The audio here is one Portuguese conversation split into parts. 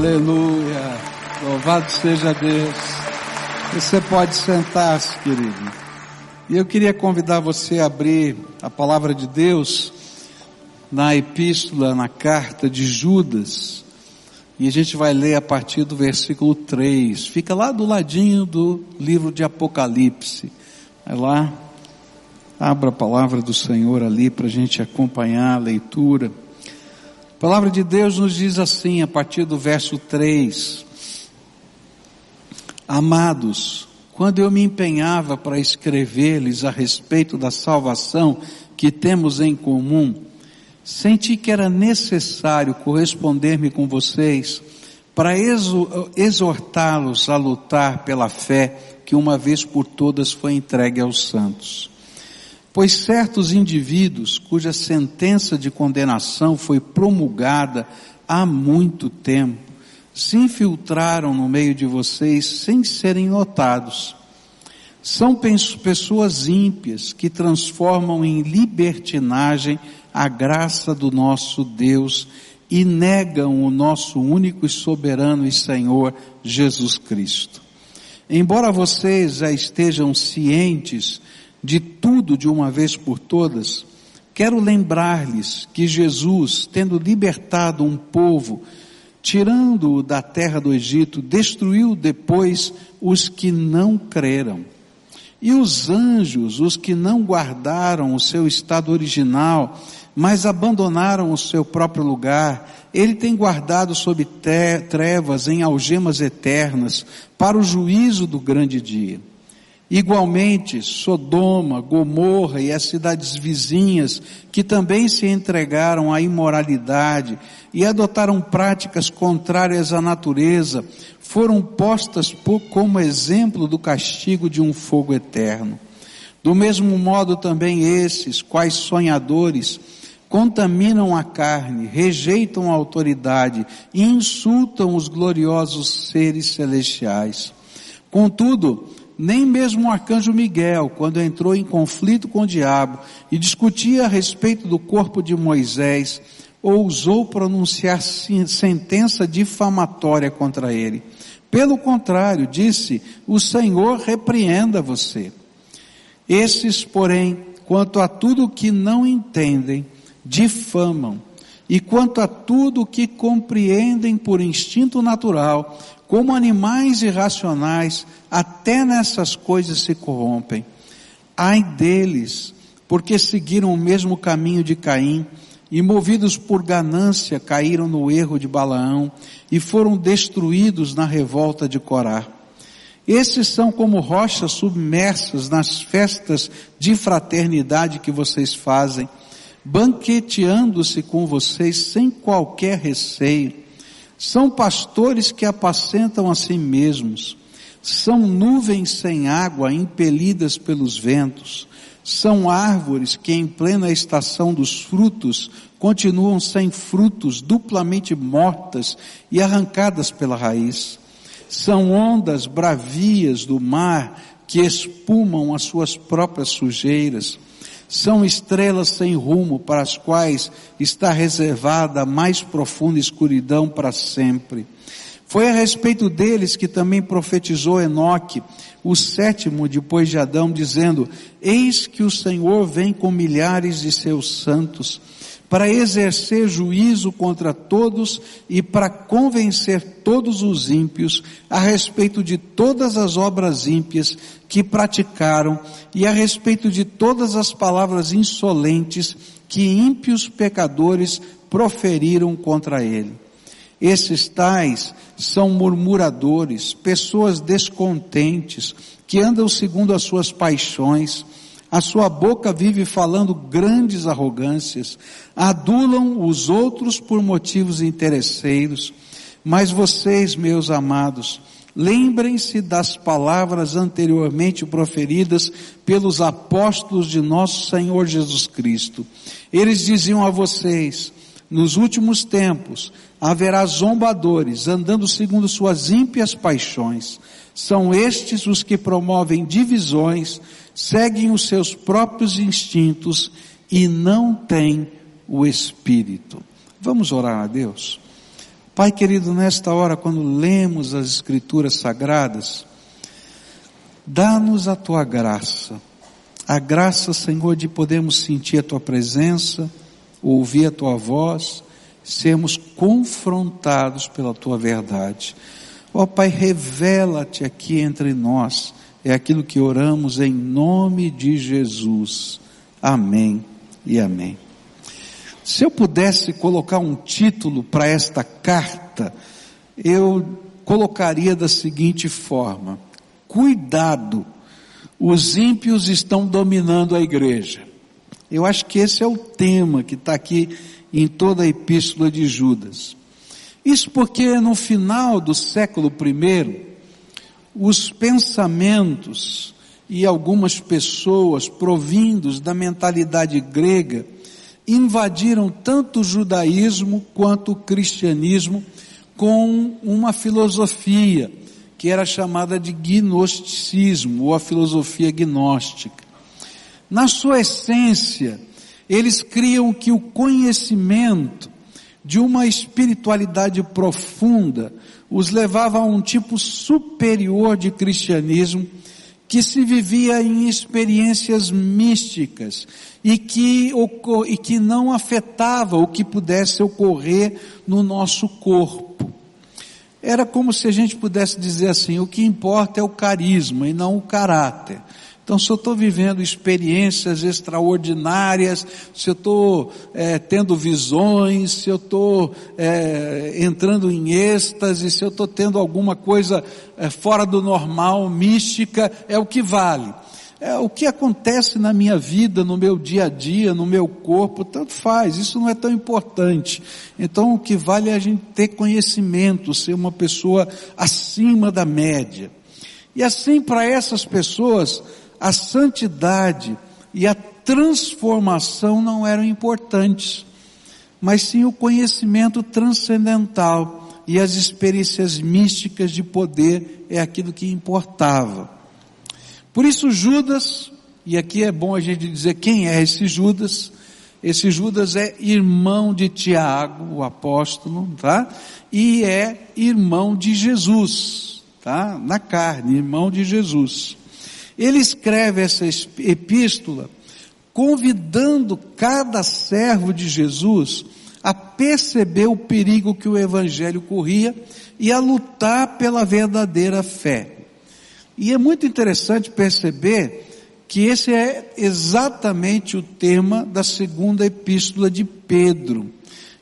Aleluia. Louvado seja Deus. Você pode sentar-se, querido. E eu queria convidar você a abrir a palavra de Deus na epístola, na carta de Judas. E a gente vai ler a partir do versículo 3. Fica lá do ladinho do livro de Apocalipse. Vai lá, abra a palavra do Senhor ali para a gente acompanhar a leitura. A palavra de Deus nos diz assim, a partir do verso 3: Amados, quando eu me empenhava para escrever-lhes a respeito da salvação que temos em comum, senti que era necessário corresponder-me com vocês para exortá-los a lutar pela fé que uma vez por todas foi entregue aos santos. Pois certos indivíduos cuja sentença de condenação foi promulgada há muito tempo, se infiltraram no meio de vocês sem serem notados. São pessoas ímpias que transformam em libertinagem a graça do nosso Deus e negam o nosso único e soberano e Senhor Jesus Cristo. Embora vocês já estejam cientes de tudo de uma vez por todas, quero lembrar-lhes que Jesus, tendo libertado um povo, tirando-o da terra do Egito, destruiu depois os que não creram. E os anjos, os que não guardaram o seu estado original, mas abandonaram o seu próprio lugar, ele tem guardado sob trevas em algemas eternas, para o juízo do grande dia. Igualmente, Sodoma, Gomorra e as cidades vizinhas, que também se entregaram à imoralidade e adotaram práticas contrárias à natureza, foram postas por, como exemplo do castigo de um fogo eterno. Do mesmo modo também esses, quais sonhadores, contaminam a carne, rejeitam a autoridade e insultam os gloriosos seres celestiais. Contudo, nem mesmo o arcanjo Miguel, quando entrou em conflito com o diabo e discutia a respeito do corpo de Moisés, ousou pronunciar sentença difamatória contra ele. Pelo contrário, disse, o Senhor repreenda você. Esses, porém, quanto a tudo que não entendem, difamam, e quanto a tudo que compreendem por instinto natural, como animais irracionais, até nessas coisas se corrompem. Ai deles, porque seguiram o mesmo caminho de Caim, e movidos por ganância caíram no erro de Balaão e foram destruídos na revolta de Corá. Esses são como rochas submersas nas festas de fraternidade que vocês fazem, banqueteando-se com vocês sem qualquer receio são pastores que apacentam a si mesmos. São nuvens sem água impelidas pelos ventos. São árvores que em plena estação dos frutos continuam sem frutos, duplamente mortas e arrancadas pela raiz. São ondas bravias do mar que espumam as suas próprias sujeiras são estrelas sem rumo para as quais está reservada a mais profunda escuridão para sempre. Foi a respeito deles que também profetizou Enoque, o sétimo depois de Adão, dizendo, eis que o Senhor vem com milhares de seus santos, para exercer juízo contra todos e para convencer todos os ímpios a respeito de todas as obras ímpias que praticaram e a respeito de todas as palavras insolentes que ímpios pecadores proferiram contra ele. Esses tais são murmuradores, pessoas descontentes, que andam segundo as suas paixões, a sua boca vive falando grandes arrogâncias, adulam os outros por motivos interesseiros, mas vocês, meus amados, lembrem-se das palavras anteriormente proferidas pelos apóstolos de nosso Senhor Jesus Cristo. Eles diziam a vocês, nos últimos tempos haverá zombadores andando segundo suas ímpias paixões. São estes os que promovem divisões, seguem os seus próprios instintos e não têm o Espírito. Vamos orar a Deus. Pai querido, nesta hora, quando lemos as Escrituras Sagradas, dá-nos a tua graça, a graça, Senhor, de podermos sentir a tua presença, ouvir a tua voz, sermos confrontados pela tua verdade. Ó oh, Pai, revela-te aqui entre nós. É aquilo que oramos em nome de Jesus. Amém e amém. Se eu pudesse colocar um título para esta carta, eu colocaria da seguinte forma: Cuidado, os ímpios estão dominando a igreja. Eu acho que esse é o tema que está aqui em toda a epístola de Judas. Isso porque no final do século I, os pensamentos e algumas pessoas provindos da mentalidade grega invadiram tanto o judaísmo quanto o cristianismo com uma filosofia que era chamada de gnosticismo ou a filosofia gnóstica. Na sua essência, eles criam que o conhecimento de uma espiritualidade profunda os levava a um tipo superior de cristianismo que se vivia em experiências místicas e que, e que não afetava o que pudesse ocorrer no nosso corpo. Era como se a gente pudesse dizer assim, o que importa é o carisma e não o caráter. Então, se eu estou vivendo experiências extraordinárias, se eu estou é, tendo visões, se eu estou é, entrando em êxtase, se eu estou tendo alguma coisa é, fora do normal, mística, é o que vale. É, o que acontece na minha vida, no meu dia a dia, no meu corpo, tanto faz, isso não é tão importante. Então o que vale é a gente ter conhecimento, ser uma pessoa acima da média. E assim para essas pessoas, a santidade e a transformação não eram importantes, mas sim o conhecimento transcendental e as experiências místicas de poder é aquilo que importava. Por isso Judas, e aqui é bom a gente dizer quem é esse Judas, esse Judas é irmão de Tiago, o apóstolo, tá? E é irmão de Jesus, tá? Na carne, irmão de Jesus. Ele escreve essa epístola convidando cada servo de Jesus a perceber o perigo que o evangelho corria e a lutar pela verdadeira fé. E é muito interessante perceber que esse é exatamente o tema da segunda epístola de Pedro.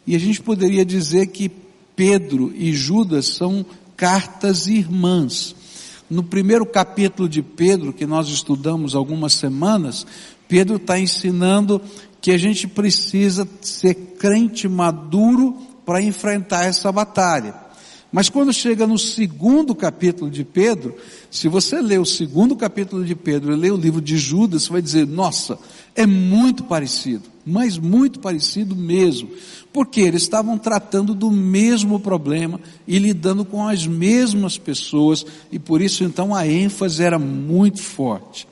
E a gente poderia dizer que Pedro e Judas são cartas irmãs. No primeiro capítulo de Pedro, que nós estudamos algumas semanas, Pedro está ensinando que a gente precisa ser crente maduro para enfrentar essa batalha. Mas quando chega no segundo capítulo de Pedro, se você ler o segundo capítulo de Pedro e ler o livro de Judas, você vai dizer, nossa, é muito parecido, mas muito parecido mesmo. Porque eles estavam tratando do mesmo problema e lidando com as mesmas pessoas, e por isso então a ênfase era muito forte.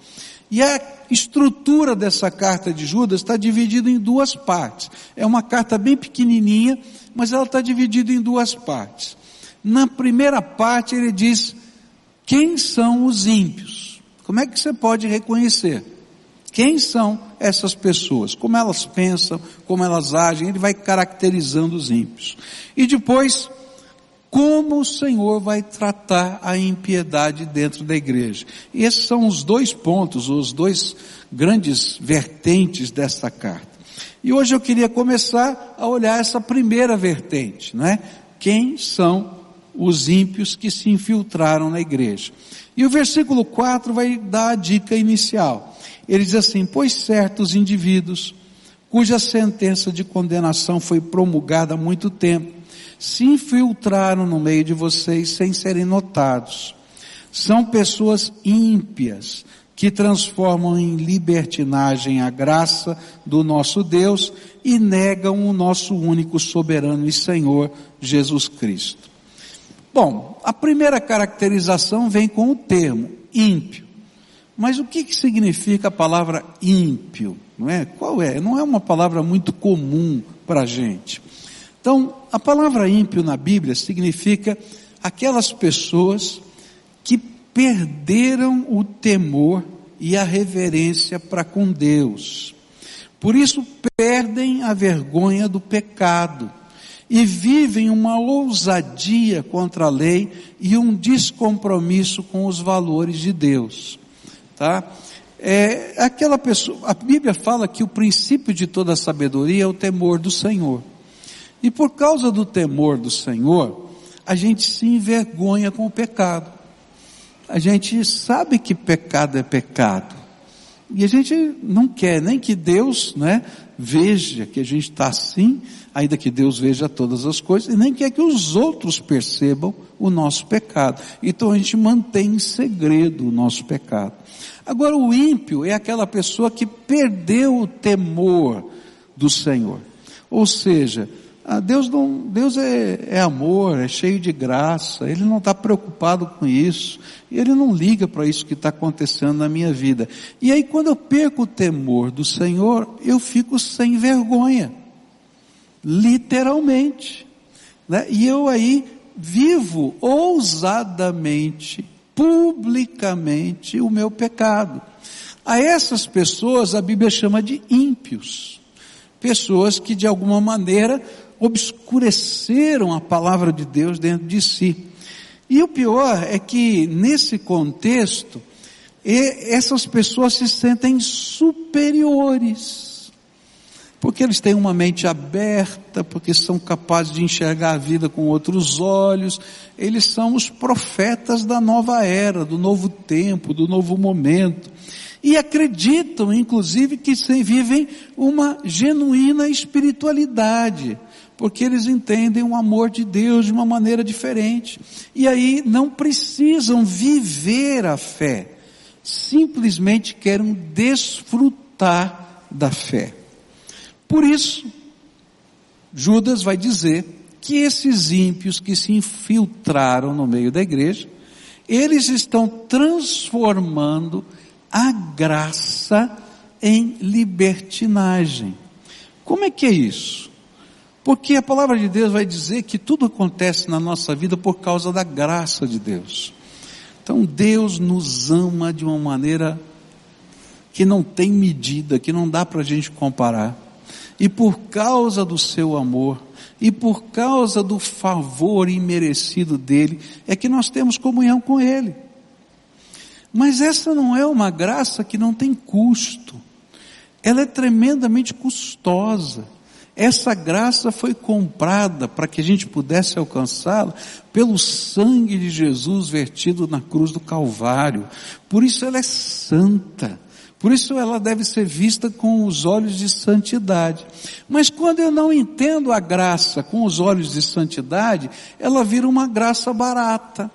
E a estrutura dessa carta de Judas está dividida em duas partes. É uma carta bem pequenininha, mas ela está dividida em duas partes. Na primeira parte ele diz quem são os ímpios. Como é que você pode reconhecer? Quem são essas pessoas? Como elas pensam, como elas agem, ele vai caracterizando os ímpios. E depois, como o Senhor vai tratar a impiedade dentro da igreja. E esses são os dois pontos, os dois grandes vertentes dessa carta. E hoje eu queria começar a olhar essa primeira vertente, não é? Quem são os ímpios que se infiltraram na igreja. E o versículo 4 vai dar a dica inicial. Ele diz assim: Pois certos indivíduos, cuja sentença de condenação foi promulgada há muito tempo, se infiltraram no meio de vocês sem serem notados. São pessoas ímpias, que transformam em libertinagem a graça do nosso Deus e negam o nosso único soberano e Senhor Jesus Cristo. Bom, a primeira caracterização vem com o termo ímpio. Mas o que, que significa a palavra ímpio? Não é? Qual é? Não é uma palavra muito comum para a gente. Então, a palavra ímpio na Bíblia significa aquelas pessoas que perderam o temor e a reverência para com Deus. Por isso perdem a vergonha do pecado e vivem uma ousadia contra a lei e um descompromisso com os valores de Deus. Tá? É, aquela pessoa, a Bíblia fala que o princípio de toda sabedoria é o temor do Senhor. E por causa do temor do Senhor, a gente se envergonha com o pecado. A gente sabe que pecado é pecado. E a gente não quer nem que Deus, né, veja que a gente está assim, ainda que Deus veja todas as coisas, e nem quer que os outros percebam o nosso pecado. Então a gente mantém em segredo o nosso pecado. Agora o ímpio é aquela pessoa que perdeu o temor do Senhor. Ou seja, ah, Deus, não, Deus é, é, amor, é cheio de graça, Ele não está preocupado com isso, Ele não liga para isso que está acontecendo na minha vida. E aí quando eu perco o temor do Senhor, eu fico sem vergonha. Literalmente. Né? E eu aí vivo ousadamente, publicamente o meu pecado. A essas pessoas a Bíblia chama de ímpios. Pessoas que de alguma maneira obscureceram a palavra de Deus dentro de si. E o pior é que nesse contexto, essas pessoas se sentem superiores. Porque eles têm uma mente aberta, porque são capazes de enxergar a vida com outros olhos. Eles são os profetas da nova era, do novo tempo, do novo momento. E acreditam, inclusive, que vivem uma genuína espiritualidade porque eles entendem o amor de Deus de uma maneira diferente. E aí não precisam viver a fé, simplesmente querem desfrutar da fé. Por isso, Judas vai dizer que esses ímpios que se infiltraram no meio da igreja, eles estão transformando a graça em libertinagem. Como é que é isso? Porque a palavra de Deus vai dizer que tudo acontece na nossa vida por causa da graça de Deus. Então Deus nos ama de uma maneira que não tem medida, que não dá para a gente comparar. E por causa do seu amor, e por causa do favor imerecido dele, é que nós temos comunhão com ele. Mas essa não é uma graça que não tem custo. Ela é tremendamente custosa. Essa graça foi comprada para que a gente pudesse alcançá-la pelo sangue de Jesus vertido na cruz do Calvário. Por isso ela é santa. Por isso ela deve ser vista com os olhos de santidade. Mas quando eu não entendo a graça com os olhos de santidade, ela vira uma graça barata.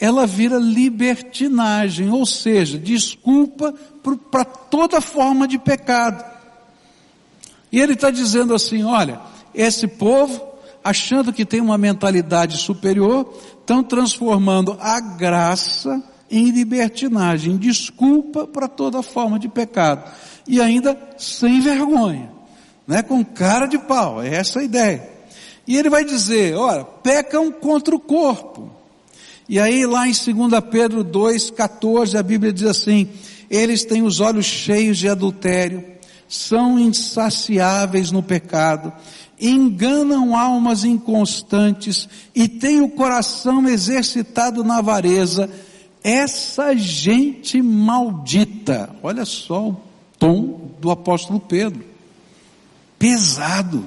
Ela vira libertinagem, ou seja, desculpa para toda forma de pecado. E ele está dizendo assim: olha, esse povo, achando que tem uma mentalidade superior, estão transformando a graça em libertinagem, desculpa para toda forma de pecado. E ainda sem vergonha, né? com cara de pau, é essa a ideia. E ele vai dizer, olha, pecam contra o corpo. E aí lá em 2 Pedro 2,14 a Bíblia diz assim, eles têm os olhos cheios de adultério, são insaciáveis no pecado, enganam almas inconstantes e têm o coração exercitado na avareza. Essa gente maldita, olha só o tom do apóstolo Pedro, pesado.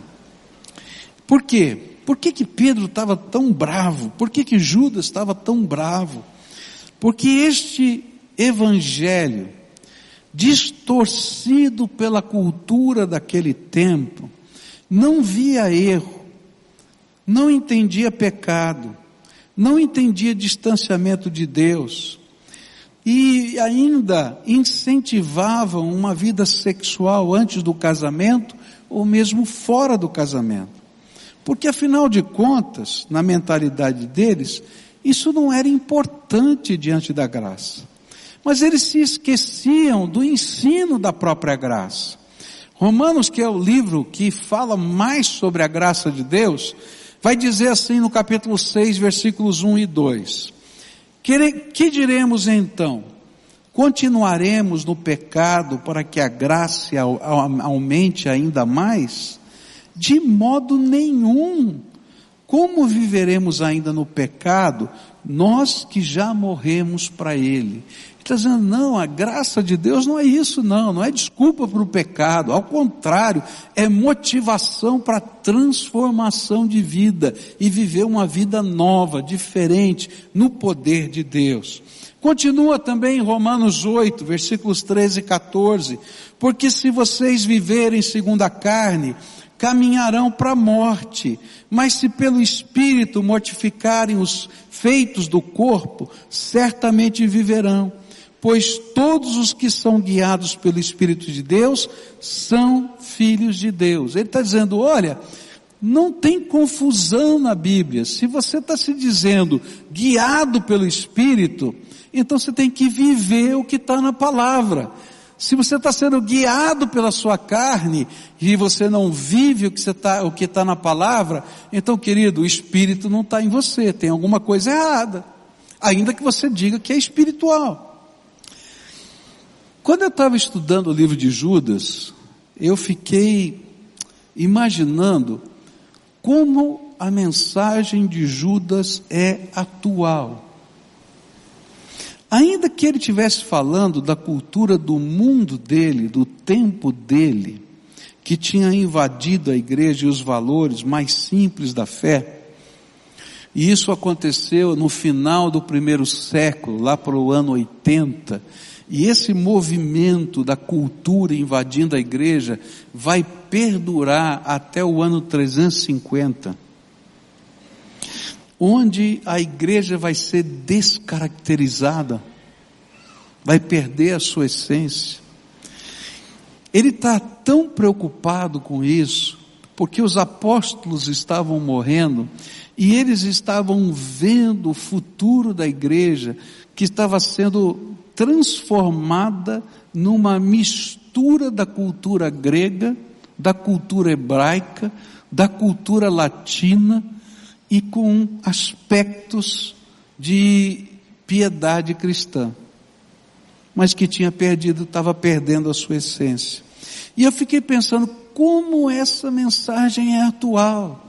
Por quê? Por que, que Pedro estava tão bravo? Por que, que Judas estava tão bravo? Porque este evangelho, distorcido pela cultura daquele tempo, não via erro, não entendia pecado, não entendia distanciamento de Deus, e ainda incentivavam uma vida sexual antes do casamento ou mesmo fora do casamento. Porque afinal de contas, na mentalidade deles, isso não era importante diante da graça. Mas eles se esqueciam do ensino da própria graça. Romanos, que é o livro que fala mais sobre a graça de Deus, vai dizer assim no capítulo 6, versículos 1 e 2. Que, que diremos então? Continuaremos no pecado para que a graça aumente ainda mais? De modo nenhum. Como viveremos ainda no pecado, nós que já morremos para ele? Está dizendo, não, a graça de Deus não é isso não, não é desculpa para o pecado, ao contrário, é motivação para transformação de vida e viver uma vida nova, diferente, no poder de Deus. Continua também em Romanos 8, versículos 13 e 14, porque se vocês viverem segundo a carne, caminharão para a morte, mas se pelo Espírito mortificarem os feitos do corpo, certamente viverão pois todos os que são guiados pelo Espírito de Deus são filhos de Deus. Ele está dizendo, olha, não tem confusão na Bíblia. Se você está se dizendo guiado pelo Espírito, então você tem que viver o que está na palavra. Se você está sendo guiado pela sua carne e você não vive o que que está na palavra, então, querido, o Espírito não está em você. Tem alguma coisa errada, ainda que você diga que é espiritual. Quando eu estava estudando o livro de Judas, eu fiquei imaginando como a mensagem de Judas é atual. Ainda que ele estivesse falando da cultura do mundo dele, do tempo dele, que tinha invadido a igreja e os valores mais simples da fé, e isso aconteceu no final do primeiro século, lá para o ano 80, e esse movimento da cultura invadindo a igreja vai perdurar até o ano 350, onde a igreja vai ser descaracterizada, vai perder a sua essência. Ele está tão preocupado com isso, porque os apóstolos estavam morrendo e eles estavam vendo o futuro da igreja que estava sendo transformada numa mistura da cultura grega, da cultura hebraica, da cultura latina e com aspectos de piedade cristã, mas que tinha perdido, estava perdendo a sua essência. E eu fiquei pensando como essa mensagem é atual.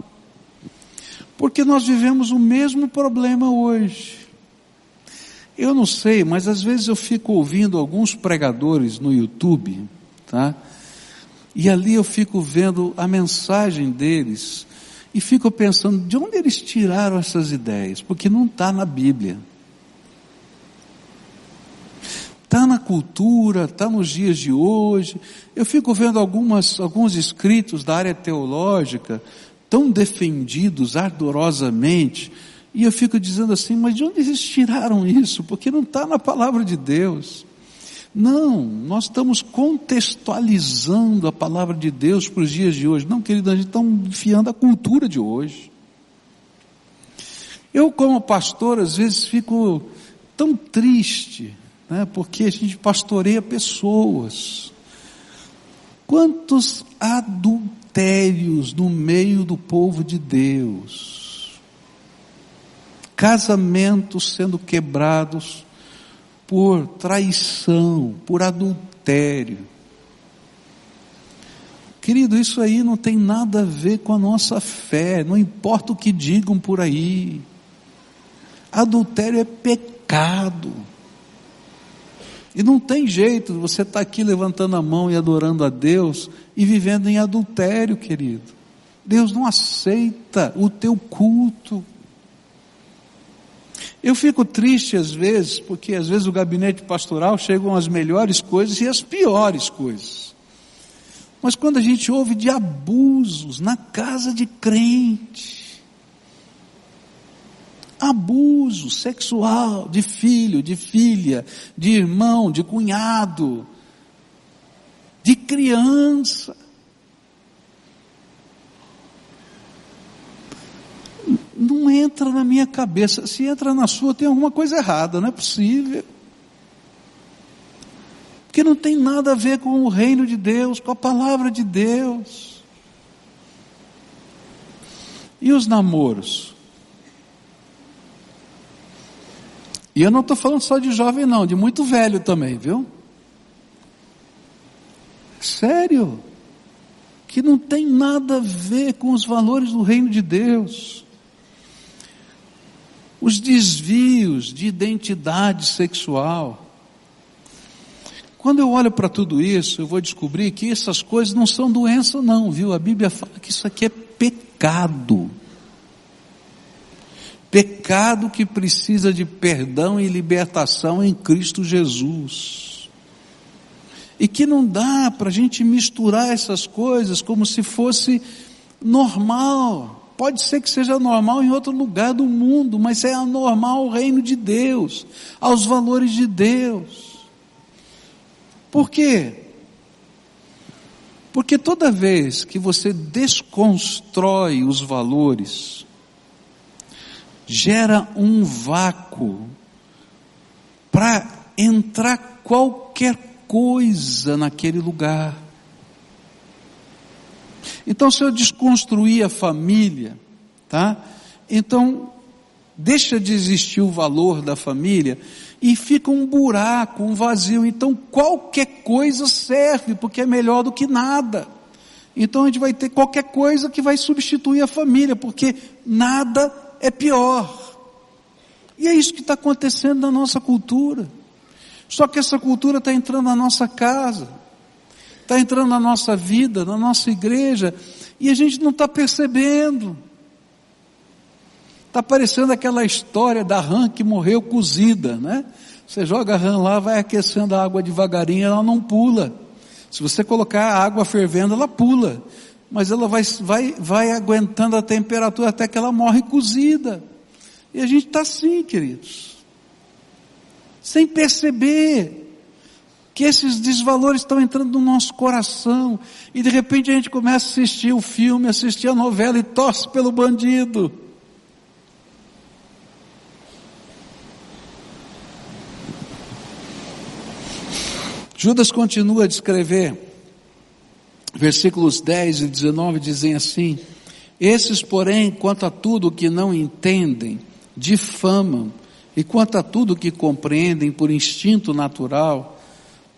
Porque nós vivemos o mesmo problema hoje. Eu não sei, mas às vezes eu fico ouvindo alguns pregadores no YouTube, tá? E ali eu fico vendo a mensagem deles e fico pensando de onde eles tiraram essas ideias, porque não está na Bíblia. Está na cultura, está nos dias de hoje. Eu fico vendo algumas, alguns escritos da área teológica tão defendidos ardorosamente, e eu fico dizendo assim, mas de onde eles tiraram isso? Porque não está na palavra de Deus. Não, nós estamos contextualizando a palavra de Deus para os dias de hoje. Não, querido, a gente está enfiando a cultura de hoje. Eu, como pastor, às vezes fico tão triste, né, porque a gente pastoreia pessoas. Quantos adultérios no meio do povo de Deus casamentos sendo quebrados por traição, por adultério. Querido, isso aí não tem nada a ver com a nossa fé, não importa o que digam por aí. Adultério é pecado. E não tem jeito, você está aqui levantando a mão e adorando a Deus e vivendo em adultério, querido. Deus não aceita o teu culto. Eu fico triste às vezes, porque às vezes o gabinete pastoral chegam as melhores coisas e as piores coisas. Mas quando a gente ouve de abusos na casa de crente, abuso sexual de filho, de filha, de irmão, de cunhado, de criança, não entra na minha cabeça. Se entra na sua, tem alguma coisa errada, não é possível. Porque não tem nada a ver com o reino de Deus, com a palavra de Deus. E os namoros? E eu não estou falando só de jovem, não, de muito velho também, viu? Sério. Que não tem nada a ver com os valores do reino de Deus. Os desvios de identidade sexual. Quando eu olho para tudo isso, eu vou descobrir que essas coisas não são doença, não, viu? A Bíblia fala que isso aqui é pecado. Pecado que precisa de perdão e libertação em Cristo Jesus. E que não dá para a gente misturar essas coisas como se fosse normal. Pode ser que seja normal em outro lugar do mundo, mas é anormal ao reino de Deus, aos valores de Deus. Por quê? Porque toda vez que você desconstrói os valores, gera um vácuo para entrar qualquer coisa naquele lugar. Então, se eu desconstruir a família, tá? Então, deixa de existir o valor da família e fica um buraco, um vazio. Então, qualquer coisa serve, porque é melhor do que nada. Então, a gente vai ter qualquer coisa que vai substituir a família, porque nada é pior. E é isso que está acontecendo na nossa cultura. Só que essa cultura está entrando na nossa casa, está entrando na nossa vida, na nossa igreja, e a gente não está percebendo. Está parecendo aquela história da rã que morreu cozida, né? Você joga a rã lá, vai aquecendo a água devagarinho, ela não pula. Se você colocar a água fervendo, ela pula mas ela vai, vai, vai aguentando a temperatura até que ela morre cozida. E a gente está assim, queridos. Sem perceber que esses desvalores estão entrando no nosso coração. E de repente a gente começa a assistir o filme, assistir a novela e torce pelo bandido. Judas continua a descrever versículos 10 e 19 dizem assim: Esses, porém, quanto a tudo que não entendem, difamam, e quanto a tudo que compreendem por instinto natural,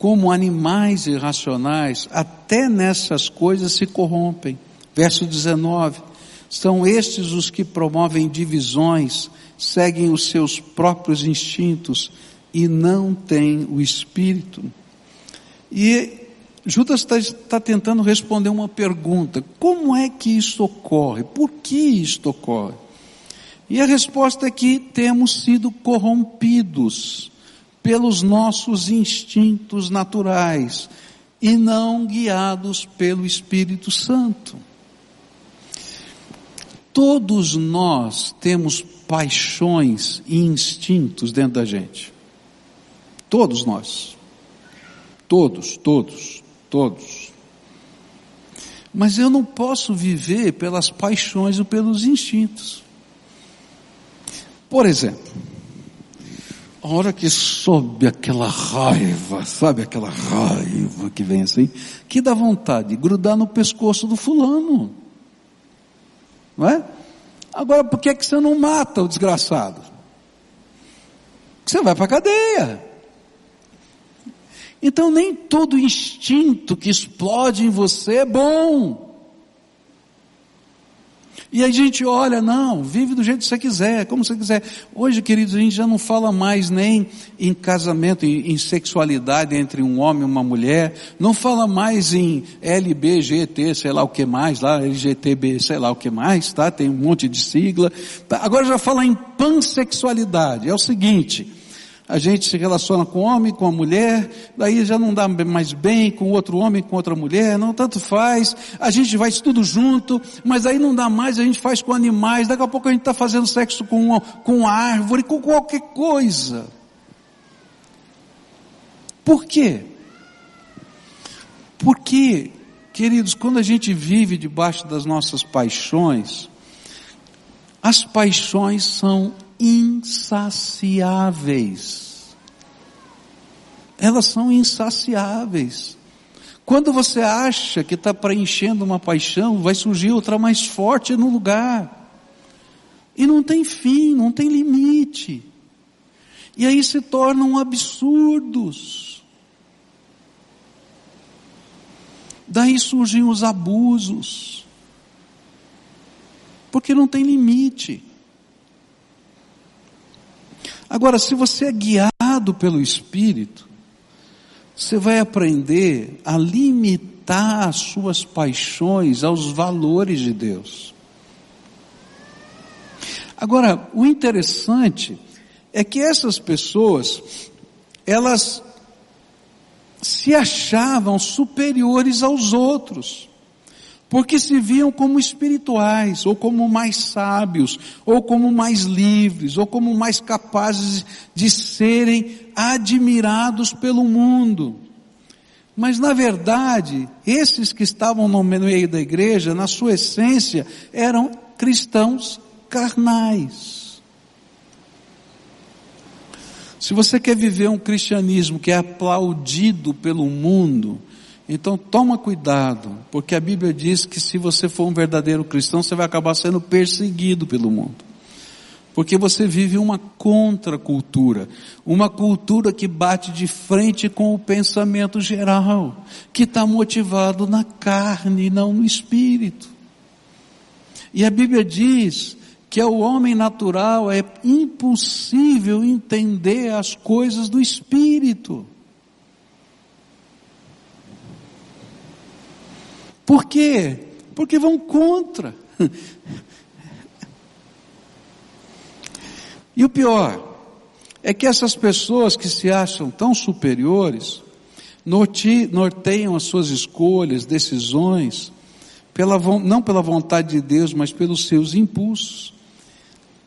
como animais irracionais, até nessas coisas se corrompem. Verso 19: São estes os que promovem divisões, seguem os seus próprios instintos e não têm o espírito. E Judas está, está tentando responder uma pergunta: como é que isso ocorre? Por que isto ocorre? E a resposta é que temos sido corrompidos pelos nossos instintos naturais e não guiados pelo Espírito Santo. Todos nós temos paixões e instintos dentro da gente. Todos nós. Todos, todos todos. Mas eu não posso viver pelas paixões ou pelos instintos. Por exemplo, a hora que sobe aquela raiva, sabe aquela raiva que vem assim, que dá vontade de grudar no pescoço do fulano. Não é? Agora, por que, é que você não mata o desgraçado? Você vai para a cadeia. Então nem todo instinto que explode em você é bom. E a gente olha, não, vive do jeito que você quiser, como você quiser. Hoje, queridos, a gente já não fala mais nem em casamento, em, em sexualidade entre um homem e uma mulher, não fala mais em LBGT, sei lá o que mais, lá, LGTB, sei lá o que mais, tá? Tem um monte de sigla. Agora já fala em pansexualidade. É o seguinte, a gente se relaciona com o homem, com a mulher, daí já não dá mais bem com outro homem, com outra mulher, não tanto faz, a gente faz tudo junto, mas aí não dá mais, a gente faz com animais, daqui a pouco a gente está fazendo sexo com, com árvore, com qualquer coisa. Por quê? Porque, queridos, quando a gente vive debaixo das nossas paixões, as paixões são insaciáveis. elas são insaciáveis. Quando você acha que está preenchendo uma paixão, vai surgir outra mais forte no lugar. E não tem fim, não tem limite. E aí se tornam absurdos. Daí surgem os abusos. Porque não tem limite. Agora, se você é guiado pelo Espírito, você vai aprender a limitar as suas paixões aos valores de Deus. Agora, o interessante é que essas pessoas, elas se achavam superiores aos outros, porque se viam como espirituais, ou como mais sábios, ou como mais livres, ou como mais capazes de serem admirados pelo mundo. Mas na verdade, esses que estavam no meio da igreja, na sua essência, eram cristãos carnais. Se você quer viver um cristianismo que é aplaudido pelo mundo, então toma cuidado, porque a Bíblia diz que se você for um verdadeiro cristão, você vai acabar sendo perseguido pelo mundo. Porque você vive uma contracultura, uma cultura que bate de frente com o pensamento geral, que está motivado na carne e não no espírito. E a Bíblia diz que ao homem natural é impossível entender as coisas do espírito. Por quê? Porque vão contra. E o pior é que essas pessoas que se acham tão superiores norteiam as suas escolhas, decisões, pela, não pela vontade de Deus, mas pelos seus impulsos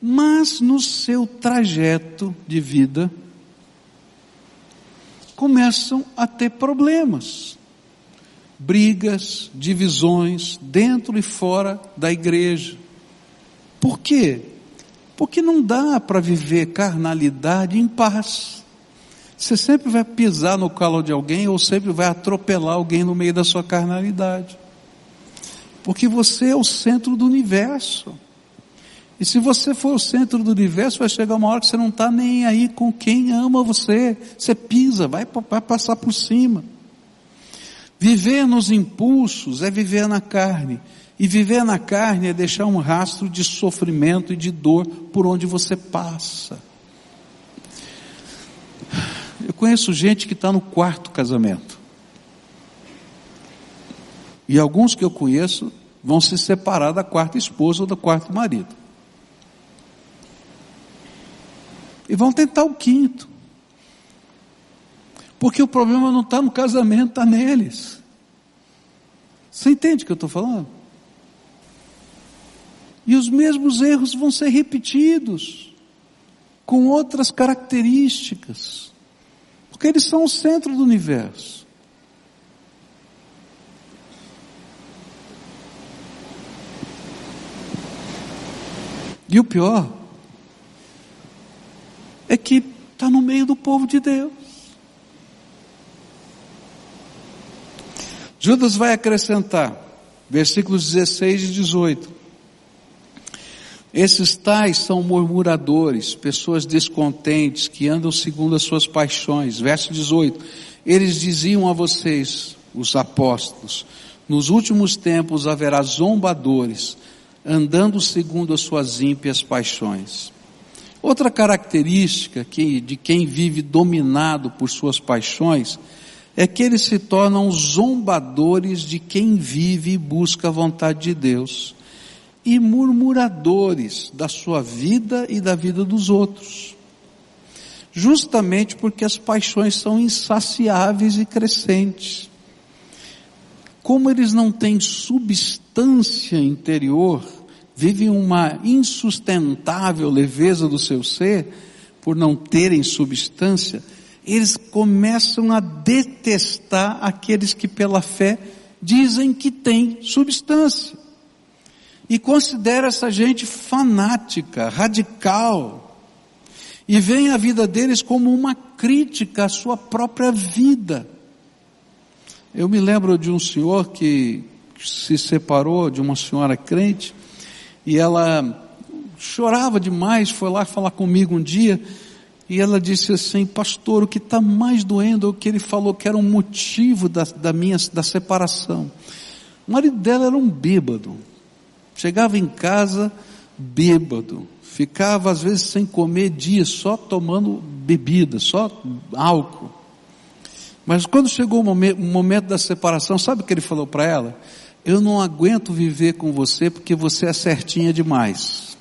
mas no seu trajeto de vida começam a ter problemas, brigas, divisões dentro e fora da igreja. Por quê? Porque não dá para viver carnalidade em paz. Você sempre vai pisar no calo de alguém ou sempre vai atropelar alguém no meio da sua carnalidade. Porque você é o centro do universo. E se você for o centro do universo, vai chegar uma hora que você não está nem aí com quem ama você. Você pisa, vai, vai passar por cima. Viver nos impulsos é viver na carne. E viver na carne é deixar um rastro de sofrimento e de dor por onde você passa. Eu conheço gente que está no quarto casamento. E alguns que eu conheço vão se separar da quarta esposa ou do quarto marido. E vão tentar o quinto. Porque o problema não está no casamento, está neles. Você entende o que eu estou falando? E os mesmos erros vão ser repetidos, com outras características, porque eles são o centro do universo. E o pior é que está no meio do povo de Deus. Judas vai acrescentar, versículos 16 e 18. Esses tais são murmuradores, pessoas descontentes, que andam segundo as suas paixões. Verso 18. Eles diziam a vocês, os apóstolos, nos últimos tempos haverá zombadores, andando segundo as suas ímpias paixões. Outra característica que, de quem vive dominado por suas paixões é que eles se tornam zombadores de quem vive e busca a vontade de Deus e murmuradores da sua vida e da vida dos outros. Justamente porque as paixões são insaciáveis e crescentes. Como eles não têm substância interior, vivem uma insustentável leveza do seu ser, por não terem substância, eles começam a detestar aqueles que pela fé dizem que têm substância. E considera essa gente fanática, radical. e veem a vida deles como uma crítica à sua própria vida. Eu me lembro de um senhor que se separou de uma senhora crente e ela chorava demais, foi lá falar comigo um dia e ela disse assim, pastor, o que está mais doendo é o que ele falou que era um motivo da, da minha da separação. O marido dela era um bêbado. Chegava em casa bêbado. Ficava às vezes sem comer dias, só tomando bebida, só álcool. Mas quando chegou o momento, o momento da separação, sabe o que ele falou para ela? Eu não aguento viver com você porque você é certinha demais.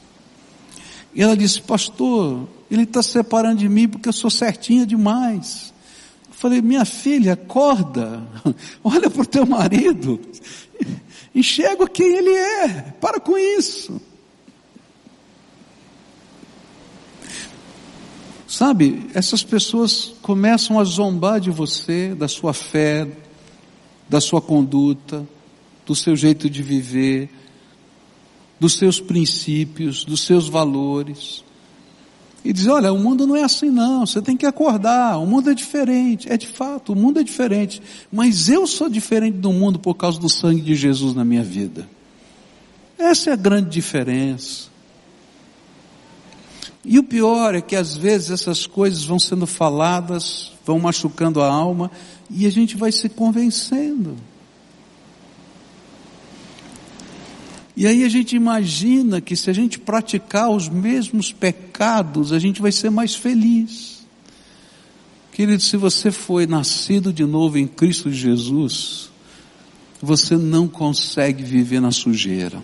E ela disse, pastor, ele está separando de mim porque eu sou certinha demais. Eu falei, minha filha, acorda, olha para o teu marido, enxerga quem ele é, para com isso. Sabe, essas pessoas começam a zombar de você, da sua fé, da sua conduta, do seu jeito de viver, dos seus princípios, dos seus valores. E diz, olha, o mundo não é assim não, você tem que acordar, o mundo é diferente. É de fato, o mundo é diferente. Mas eu sou diferente do mundo por causa do sangue de Jesus na minha vida. Essa é a grande diferença. E o pior é que às vezes essas coisas vão sendo faladas, vão machucando a alma, e a gente vai se convencendo. E aí a gente imagina que se a gente praticar os mesmos pecados, a gente vai ser mais feliz. Querido, se você foi nascido de novo em Cristo Jesus, você não consegue viver na sujeira.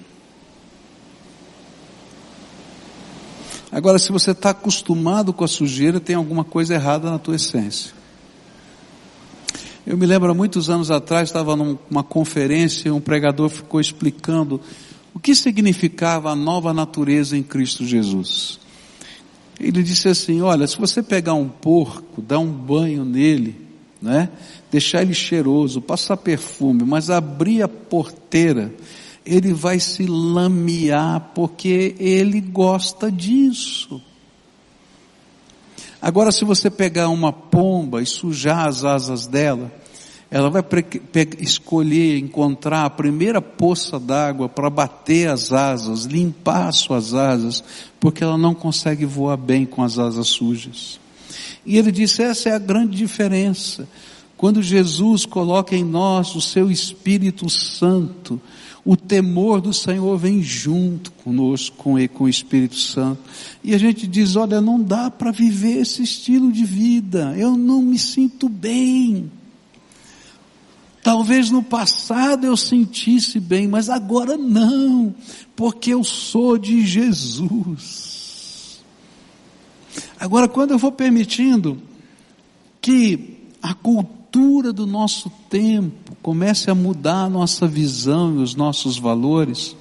Agora, se você está acostumado com a sujeira, tem alguma coisa errada na tua essência. Eu me lembro há muitos anos atrás, estava numa conferência, e um pregador ficou explicando o que significava a nova natureza em Cristo Jesus. Ele disse assim: Olha, se você pegar um porco, dar um banho nele, né, deixar ele cheiroso, passar perfume, mas abrir a porteira, ele vai se lamear porque ele gosta disso. Agora, se você pegar uma pomba e sujar as asas dela, ela vai escolher encontrar a primeira poça d'água para bater as asas, limpar as suas asas, porque ela não consegue voar bem com as asas sujas. E ele disse: essa é a grande diferença. Quando Jesus coloca em nós o seu Espírito Santo, o temor do Senhor vem junto conosco, com, ele, com o Espírito Santo. E a gente diz: olha, não dá para viver esse estilo de vida, eu não me sinto bem. Talvez no passado eu sentisse bem, mas agora não, porque eu sou de Jesus. Agora, quando eu vou permitindo que a cultura do nosso tempo comece a mudar a nossa visão e os nossos valores,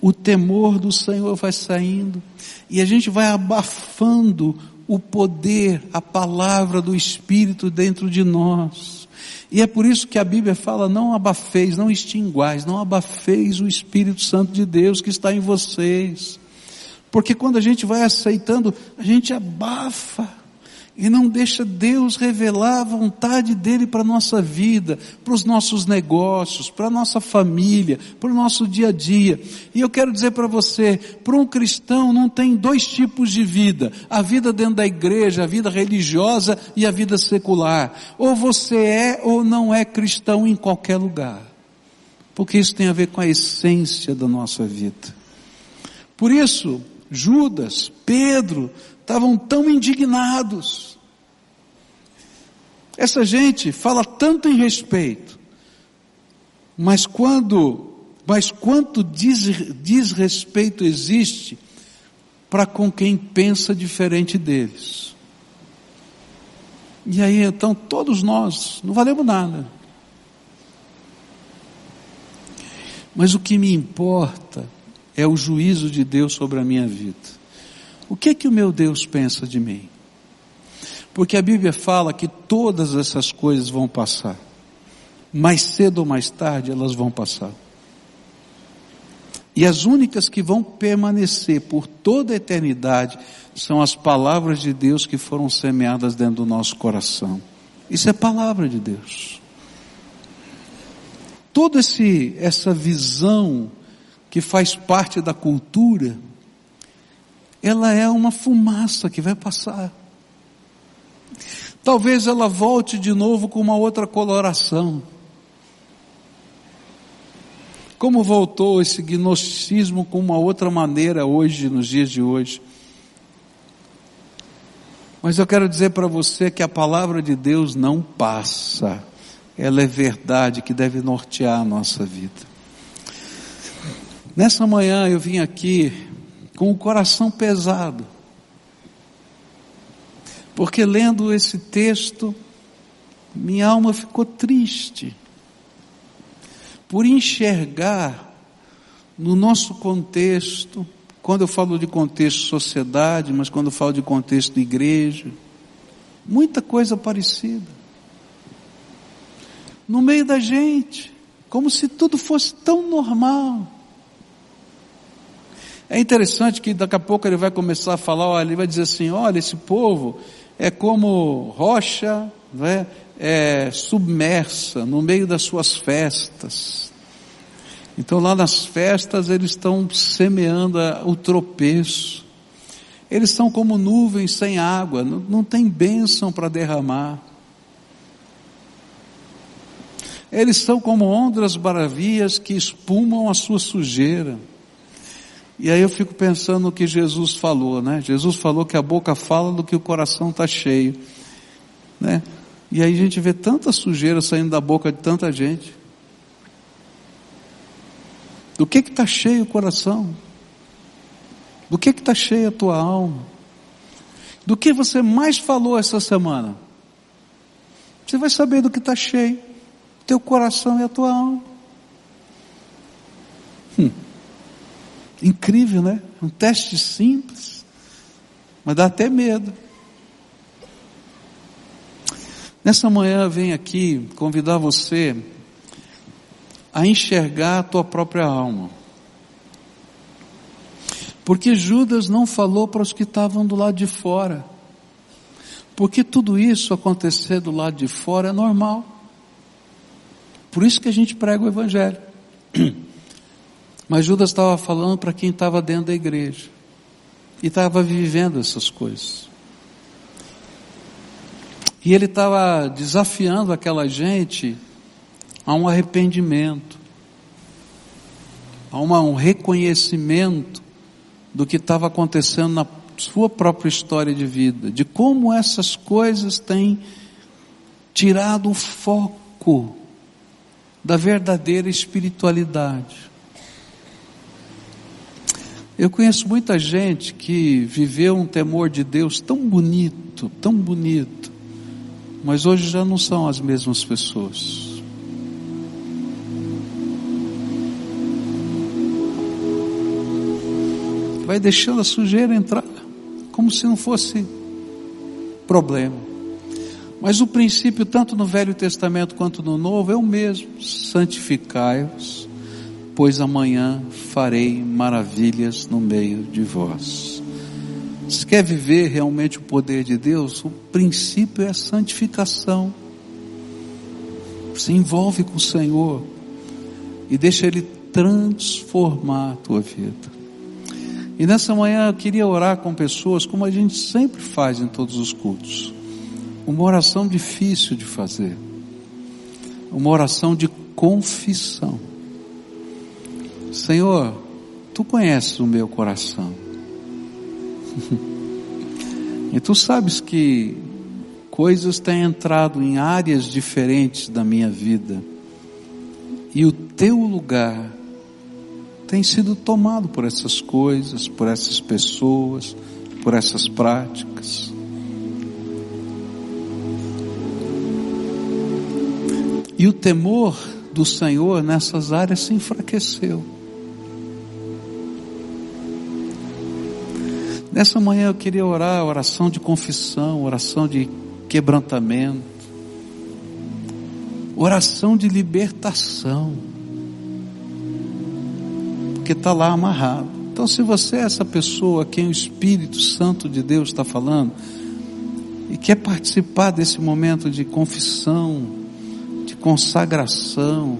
o temor do Senhor vai saindo e a gente vai abafando o poder, a palavra do Espírito dentro de nós. E é por isso que a Bíblia fala: não abafeis, não extinguais, não abafeis o Espírito Santo de Deus que está em vocês. Porque quando a gente vai aceitando, a gente abafa e não deixa Deus revelar a vontade dele para a nossa vida, para os nossos negócios, para a nossa família, para o nosso dia a dia. E eu quero dizer para você, para um cristão não tem dois tipos de vida, a vida dentro da igreja, a vida religiosa e a vida secular. Ou você é ou não é cristão em qualquer lugar. Porque isso tem a ver com a essência da nossa vida. Por isso, Judas, Pedro, estavam tão indignados. Essa gente fala tanto em respeito, mas quando, mas quanto desrespeito existe para com quem pensa diferente deles? E aí então todos nós não valemos nada. Mas o que me importa é o juízo de Deus sobre a minha vida. O que é que o meu Deus pensa de mim? Porque a Bíblia fala que todas essas coisas vão passar. Mais cedo ou mais tarde elas vão passar. E as únicas que vão permanecer por toda a eternidade são as palavras de Deus que foram semeadas dentro do nosso coração. Isso é palavra de Deus. Toda essa visão que faz parte da cultura, ela é uma fumaça que vai passar. Talvez ela volte de novo com uma outra coloração. Como voltou esse gnosticismo com uma outra maneira hoje, nos dias de hoje. Mas eu quero dizer para você que a palavra de Deus não passa. Ela é verdade que deve nortear a nossa vida. Nessa manhã eu vim aqui com o coração pesado. Porque lendo esse texto, minha alma ficou triste por enxergar no nosso contexto, quando eu falo de contexto sociedade, mas quando eu falo de contexto de igreja, muita coisa parecida. No meio da gente, como se tudo fosse tão normal. É interessante que daqui a pouco ele vai começar a falar, olha, ele vai dizer assim, olha, esse povo é como rocha, né, é, submersa no meio das suas festas. Então lá nas festas eles estão semeando o tropeço. Eles são como nuvens sem água, não, não tem bênção para derramar. Eles são como ondas bravias que espumam a sua sujeira. E aí eu fico pensando no que Jesus falou, né? Jesus falou que a boca fala do que o coração está cheio, né? E aí a gente vê tanta sujeira saindo da boca de tanta gente. Do que que está cheio o coração? Do que que está cheia a tua alma? Do que você mais falou essa semana? Você vai saber do que está cheio. Teu coração e a tua alma. Incrível, né? Um teste simples, mas dá até medo. Nessa manhã eu venho aqui convidar você a enxergar a tua própria alma. Porque Judas não falou para os que estavam do lado de fora. Porque tudo isso acontecer do lado de fora é normal. Por isso que a gente prega o Evangelho. Mas Judas estava falando para quem estava dentro da igreja. E estava vivendo essas coisas. E ele estava desafiando aquela gente a um arrependimento, a uma, um reconhecimento do que estava acontecendo na sua própria história de vida, de como essas coisas têm tirado o foco da verdadeira espiritualidade. Eu conheço muita gente que viveu um temor de Deus tão bonito, tão bonito, mas hoje já não são as mesmas pessoas. Vai deixando a sujeira entrar, como se não fosse problema. Mas o princípio, tanto no Velho Testamento quanto no Novo, é o mesmo: santificai-vos, pois amanhã farei maravilhas no meio de vós. Se quer viver realmente o poder de Deus, o princípio é a santificação. Se envolve com o Senhor e deixa Ele transformar a tua vida. E nessa manhã eu queria orar com pessoas como a gente sempre faz em todos os cultos. Uma oração difícil de fazer. Uma oração de confissão. Senhor, tu conheces o meu coração. e tu sabes que coisas têm entrado em áreas diferentes da minha vida, e o teu lugar tem sido tomado por essas coisas, por essas pessoas, por essas práticas. E o temor do Senhor nessas áreas se enfraqueceu. Nessa manhã eu queria orar, oração de confissão, oração de quebrantamento, oração de libertação. porque está lá amarrado. Então, se você é essa pessoa a quem o Espírito Santo de Deus está falando, e quer participar desse momento de confissão, de consagração,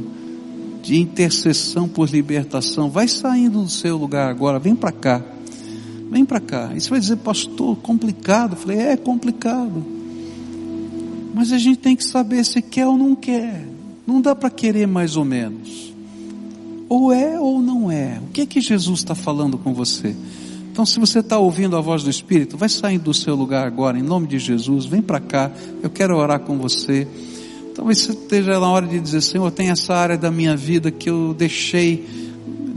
de intercessão por libertação, vai saindo do seu lugar agora, vem para cá. Vem para cá. E você vai dizer, pastor, complicado. Eu falei, é complicado. Mas a gente tem que saber se quer ou não quer. Não dá para querer mais ou menos. Ou é ou não é. O que é que Jesus está falando com você? Então, se você está ouvindo a voz do Espírito, vai saindo do seu lugar agora, em nome de Jesus, vem para cá, eu quero orar com você. Talvez você esteja na hora de dizer, Senhor, tem essa área da minha vida que eu deixei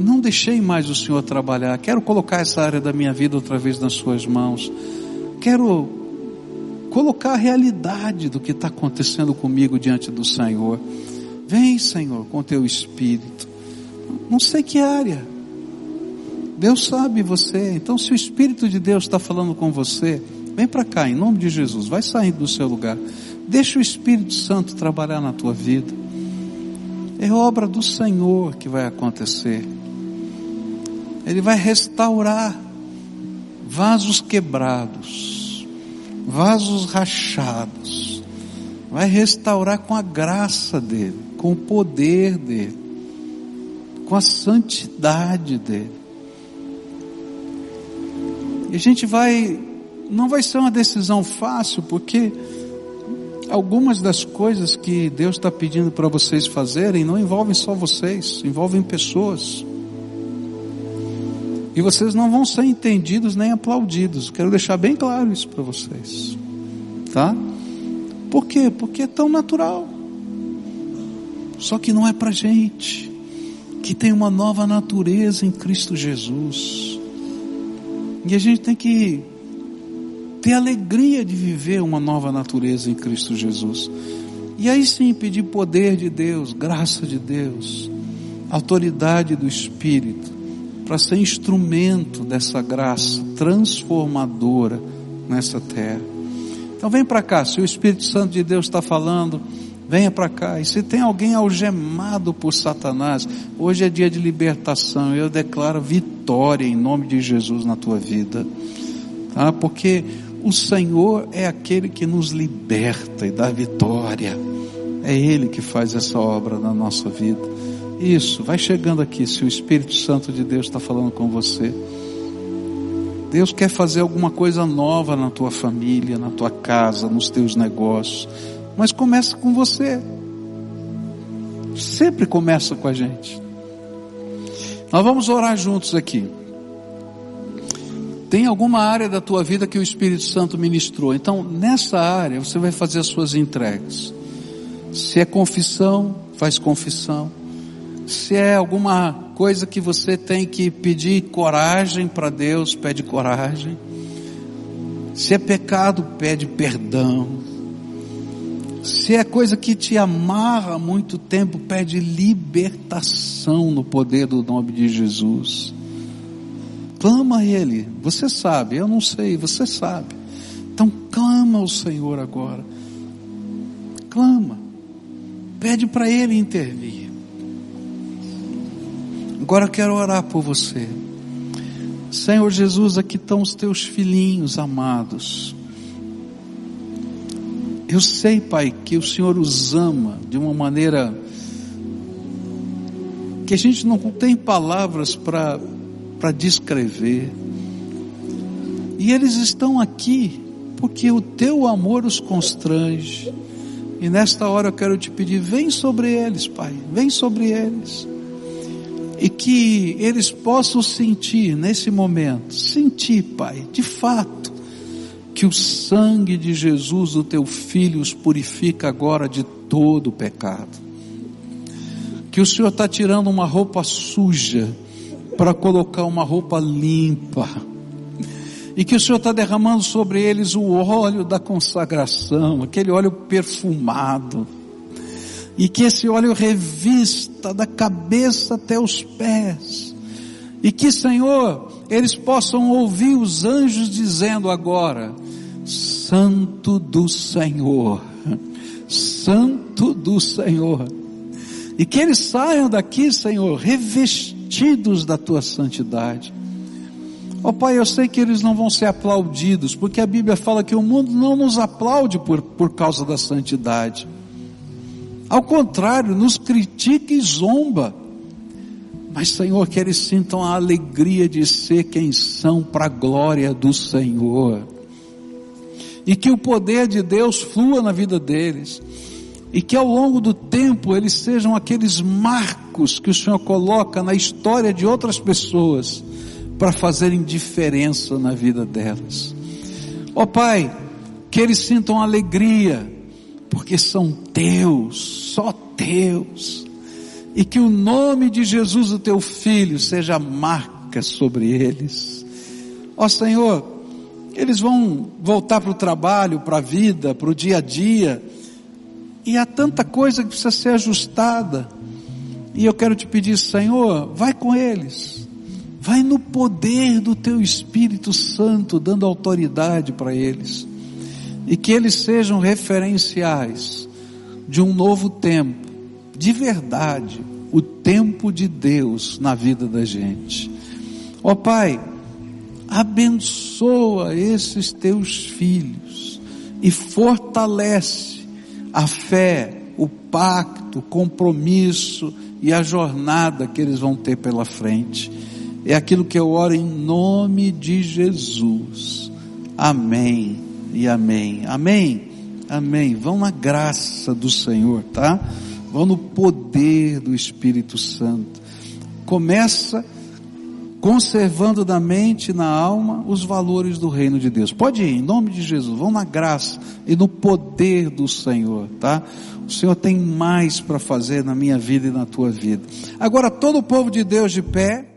não deixei mais o Senhor trabalhar. Quero colocar essa área da minha vida outra vez nas Suas mãos. Quero colocar a realidade do que está acontecendo comigo diante do Senhor. Vem, Senhor, com Teu Espírito. Não sei que área. Deus sabe você. Então, se o Espírito de Deus está falando com você, vem para cá, em nome de Jesus. Vai saindo do seu lugar. Deixa o Espírito Santo trabalhar na tua vida. É obra do Senhor que vai acontecer. Ele vai restaurar vasos quebrados, vasos rachados, vai restaurar com a graça dele, com o poder dele, com a santidade dele. E a gente vai, não vai ser uma decisão fácil, porque algumas das coisas que Deus está pedindo para vocês fazerem não envolvem só vocês, envolvem pessoas. E vocês não vão ser entendidos nem aplaudidos. Quero deixar bem claro isso para vocês. Tá? Por quê? Porque é tão natural. Só que não é para gente que tem uma nova natureza em Cristo Jesus. E a gente tem que ter alegria de viver uma nova natureza em Cristo Jesus. E aí sim pedir poder de Deus, graça de Deus, autoridade do Espírito para ser instrumento dessa graça transformadora nessa terra. Então vem para cá, se o Espírito Santo de Deus está falando, venha para cá. E se tem alguém algemado por Satanás, hoje é dia de libertação. Eu declaro vitória em nome de Jesus na tua vida, tá? Porque o Senhor é aquele que nos liberta e dá vitória. É Ele que faz essa obra na nossa vida. Isso, vai chegando aqui se o Espírito Santo de Deus está falando com você. Deus quer fazer alguma coisa nova na tua família, na tua casa, nos teus negócios. Mas começa com você. Sempre começa com a gente. Nós vamos orar juntos aqui. Tem alguma área da tua vida que o Espírito Santo ministrou. Então, nessa área, você vai fazer as suas entregas. Se é confissão, faz confissão. Se é alguma coisa que você tem que pedir coragem para Deus, pede coragem. Se é pecado, pede perdão. Se é coisa que te amarra há muito tempo, pede libertação no poder do nome de Jesus. Clama a Ele. Você sabe, eu não sei, você sabe. Então clama ao Senhor agora. Clama. Pede para Ele intervir. Agora eu quero orar por você. Senhor Jesus, aqui estão os teus filhinhos amados. Eu sei, Pai, que o Senhor os ama de uma maneira que a gente não tem palavras para descrever. E eles estão aqui porque o teu amor os constrange. E nesta hora eu quero te pedir, vem sobre eles, Pai, vem sobre eles e que eles possam sentir nesse momento, sentir, Pai, de fato, que o sangue de Jesus, o teu filho, os purifica agora de todo o pecado. Que o Senhor está tirando uma roupa suja para colocar uma roupa limpa. E que o Senhor está derramando sobre eles o óleo da consagração, aquele óleo perfumado e que esse óleo revista da cabeça até os pés, e que, Senhor, eles possam ouvir os anjos dizendo agora: Santo do Senhor, Santo do Senhor, e que eles saiam daqui, Senhor, revestidos da tua santidade. Ó oh, Pai, eu sei que eles não vão ser aplaudidos, porque a Bíblia fala que o mundo não nos aplaude por, por causa da santidade. Ao contrário, nos critica e zomba. Mas, Senhor, que eles sintam a alegria de ser quem são para a glória do Senhor. E que o poder de Deus flua na vida deles. E que ao longo do tempo eles sejam aqueles marcos que o Senhor coloca na história de outras pessoas para fazerem diferença na vida delas. Ó oh, Pai, que eles sintam alegria, porque são teus, só teus e que o nome de Jesus, o teu filho, seja marca sobre eles. Ó Senhor, eles vão voltar para o trabalho, para a vida, para o dia a dia, e há tanta coisa que precisa ser ajustada. E eu quero te pedir, Senhor, vai com eles. Vai no poder do teu Espírito Santo, dando autoridade para eles. E que eles sejam referenciais de um novo tempo de verdade o tempo de Deus na vida da gente. Ó oh, Pai, abençoa esses teus filhos e fortalece a fé, o pacto, o compromisso e a jornada que eles vão ter pela frente. É aquilo que eu oro em nome de Jesus. Amém e amém. Amém. Amém. Vão na graça do Senhor, tá? vão no poder do Espírito Santo. Começa conservando na mente e na alma os valores do reino de Deus. Pode ir, em nome de Jesus, vão na graça e no poder do Senhor, tá? O Senhor tem mais para fazer na minha vida e na tua vida. Agora todo o povo de Deus de pé,